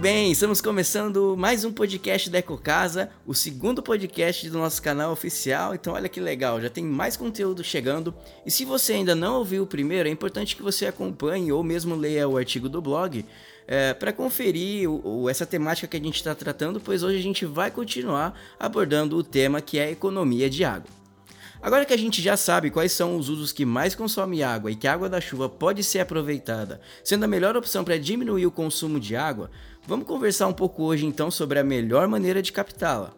bem, estamos começando mais um podcast da EcoCasa, o segundo podcast do nosso canal oficial. Então, olha que legal, já tem mais conteúdo chegando. E se você ainda não ouviu o primeiro, é importante que você acompanhe ou mesmo leia o artigo do blog é, para conferir o, o, essa temática que a gente está tratando, pois hoje a gente vai continuar abordando o tema que é a economia de água. Agora que a gente já sabe quais são os usos que mais consomem água e que a água da chuva pode ser aproveitada, sendo a melhor opção para diminuir o consumo de água, vamos conversar um pouco hoje então sobre a melhor maneira de captá-la.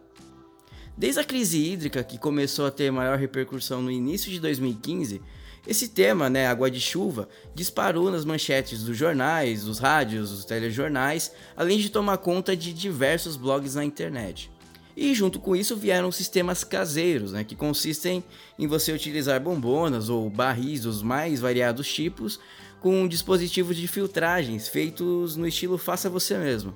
Desde a crise hídrica, que começou a ter maior repercussão no início de 2015, esse tema, né, água de chuva, disparou nas manchetes dos jornais, dos rádios, dos telejornais, além de tomar conta de diversos blogs na internet. E junto com isso vieram sistemas caseiros, né, que consistem em você utilizar bombonas ou barris dos mais variados tipos com dispositivos de filtragens feitos no estilo faça você mesmo.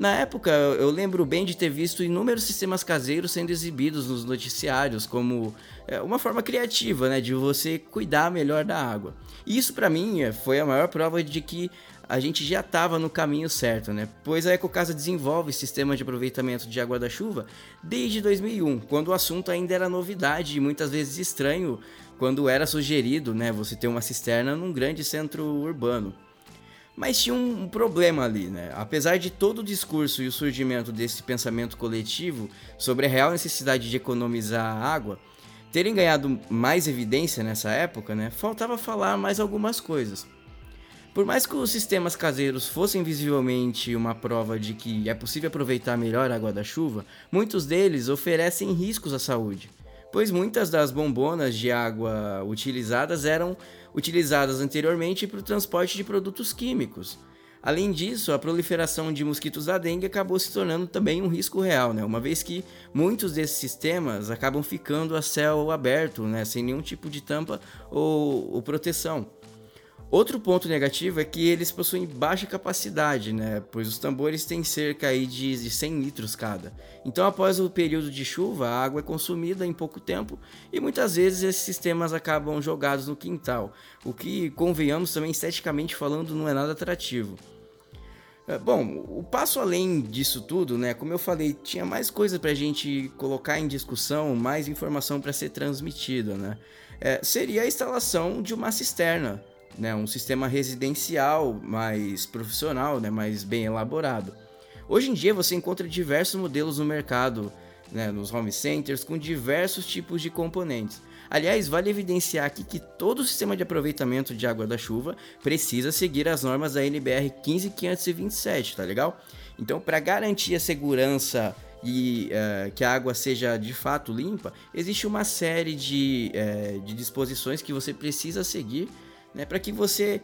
Na época, eu lembro bem de ter visto inúmeros sistemas caseiros sendo exibidos nos noticiários como é, uma forma criativa, né, de você cuidar melhor da água. E isso para mim é, foi a maior prova de que a gente já estava no caminho certo, né? Pois a Ecocasa desenvolve sistema de aproveitamento de água da chuva desde 2001, quando o assunto ainda era novidade e muitas vezes estranho quando era sugerido, né, você ter uma cisterna num grande centro urbano. Mas tinha um, problema ali, né? Apesar de todo o discurso e o surgimento desse pensamento coletivo sobre a real necessidade de economizar água terem ganhado mais evidência nessa época, né? Faltava falar mais algumas coisas. Por mais que os sistemas caseiros fossem visivelmente uma prova de que é possível aproveitar melhor a água da chuva, muitos deles oferecem riscos à saúde pois muitas das bombonas de água utilizadas eram utilizadas anteriormente para o transporte de produtos químicos. Além disso, a proliferação de mosquitos da dengue acabou se tornando também um risco real, né? uma vez que muitos desses sistemas acabam ficando a céu aberto, né? sem nenhum tipo de tampa ou, ou proteção. Outro ponto negativo é que eles possuem baixa capacidade, né? Pois os tambores têm cerca aí de, de 100 litros cada. Então, após o período de chuva, a água é consumida em pouco tempo e muitas vezes esses sistemas acabam jogados no quintal, o que, convenhamos também esteticamente falando, não é nada atrativo. É, bom, o passo além disso tudo, né? Como eu falei, tinha mais coisa para a gente colocar em discussão, mais informação para ser transmitida, né? É, seria a instalação de uma cisterna né, um sistema residencial mais profissional, né, mais bem elaborado. Hoje em dia você encontra diversos modelos no mercado, né, nos home centers, com diversos tipos de componentes. Aliás, vale evidenciar aqui que todo o sistema de aproveitamento de água da chuva precisa seguir as normas da NBR 15527, tá legal? Então, para garantir a segurança e uh, que a água seja de fato limpa, existe uma série de, uh, de disposições que você precisa seguir né, para que você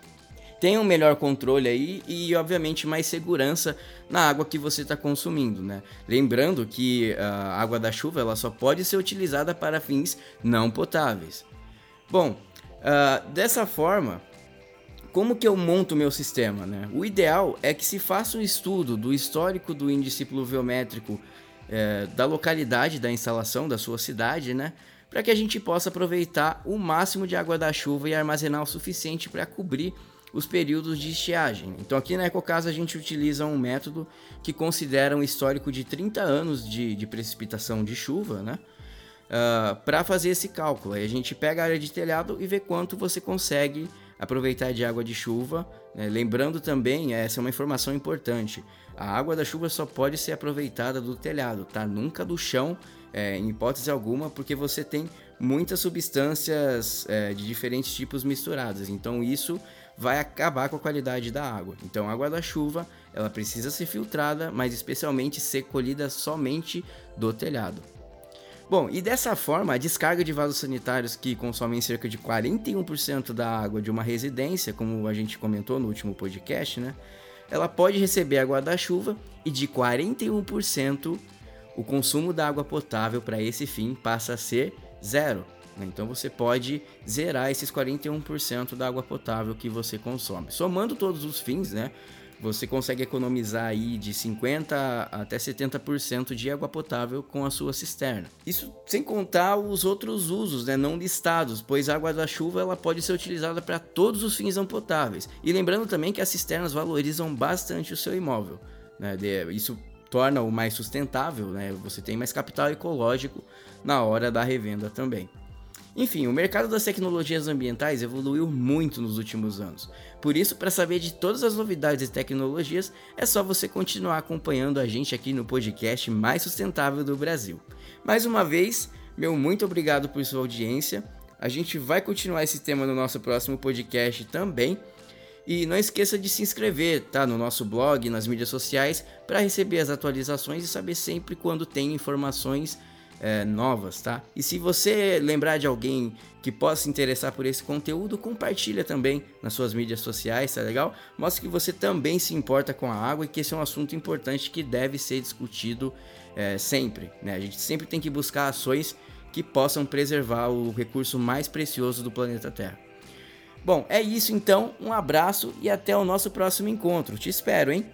tenha um melhor controle aí e, obviamente, mais segurança na água que você está consumindo, né? Lembrando que a água da chuva ela só pode ser utilizada para fins não potáveis. Bom, uh, dessa forma, como que eu monto o meu sistema, né? O ideal é que se faça um estudo do histórico do índice pluviométrico é, da localidade da instalação da sua cidade, né? Para que a gente possa aproveitar o máximo de água da chuva e armazenar o suficiente para cobrir os períodos de estiagem. Então aqui na EcoCasa a gente utiliza um método que considera um histórico de 30 anos de, de precipitação de chuva, né? Uh, ah, para fazer esse cálculo. Aí a gente pega a área de telhado e vê quanto você consegue aproveitar de água de chuva. Né? Lembrando também, essa é uma informação importante, a água da chuva só pode ser aproveitada do telhado, tá? Nunca do chão é, em hipótese alguma, porque você tem muitas substâncias é, de diferentes tipos misturadas. Então isso vai acabar com a qualidade da água. Então a água da chuva ela precisa ser filtrada, mas especialmente ser colhida somente do telhado. Bom, e dessa forma, a descarga de vasos sanitários que consomem cerca de 41% da água de uma residência, como a gente comentou no último podcast, né? Ela pode receber água da chuva e de 41% o consumo da água potável para esse fim passa a ser zero. Né? Então você pode zerar esses 41% da água potável que você consome. Somando todos os fins, né? Você consegue economizar aí de 50 até 70% de água potável com a sua cisterna. Isso sem contar os outros usos, né, não listados, pois a água da chuva ela pode ser utilizada para todos os fins não potáveis. E lembrando também que as cisternas valorizam bastante o seu imóvel. Né? Isso torna o mais sustentável, né? Você tem mais capital ecológico na hora da revenda também. Enfim, o mercado das tecnologias ambientais evoluiu muito nos últimos anos. Por isso, para saber de todas as novidades e tecnologias, é só você continuar acompanhando a gente aqui no podcast mais sustentável do Brasil. Mais uma vez, meu muito obrigado por sua audiência. A gente vai continuar esse tema no nosso próximo podcast também. E não esqueça de se inscrever, tá, no nosso blog, nas mídias sociais, para receber as atualizações e saber sempre quando tem informações é, novas, tá? E se você lembrar de alguém que possa se interessar por esse conteúdo, compartilha também nas suas mídias sociais, tá legal? Mostra que você também se importa com a água e que esse é um assunto importante que deve ser discutido é, sempre, né? A gente sempre tem que buscar ações que possam preservar o recurso mais precioso do planeta Terra. Bom, é isso então, um abraço e até o nosso próximo encontro. Te espero, hein?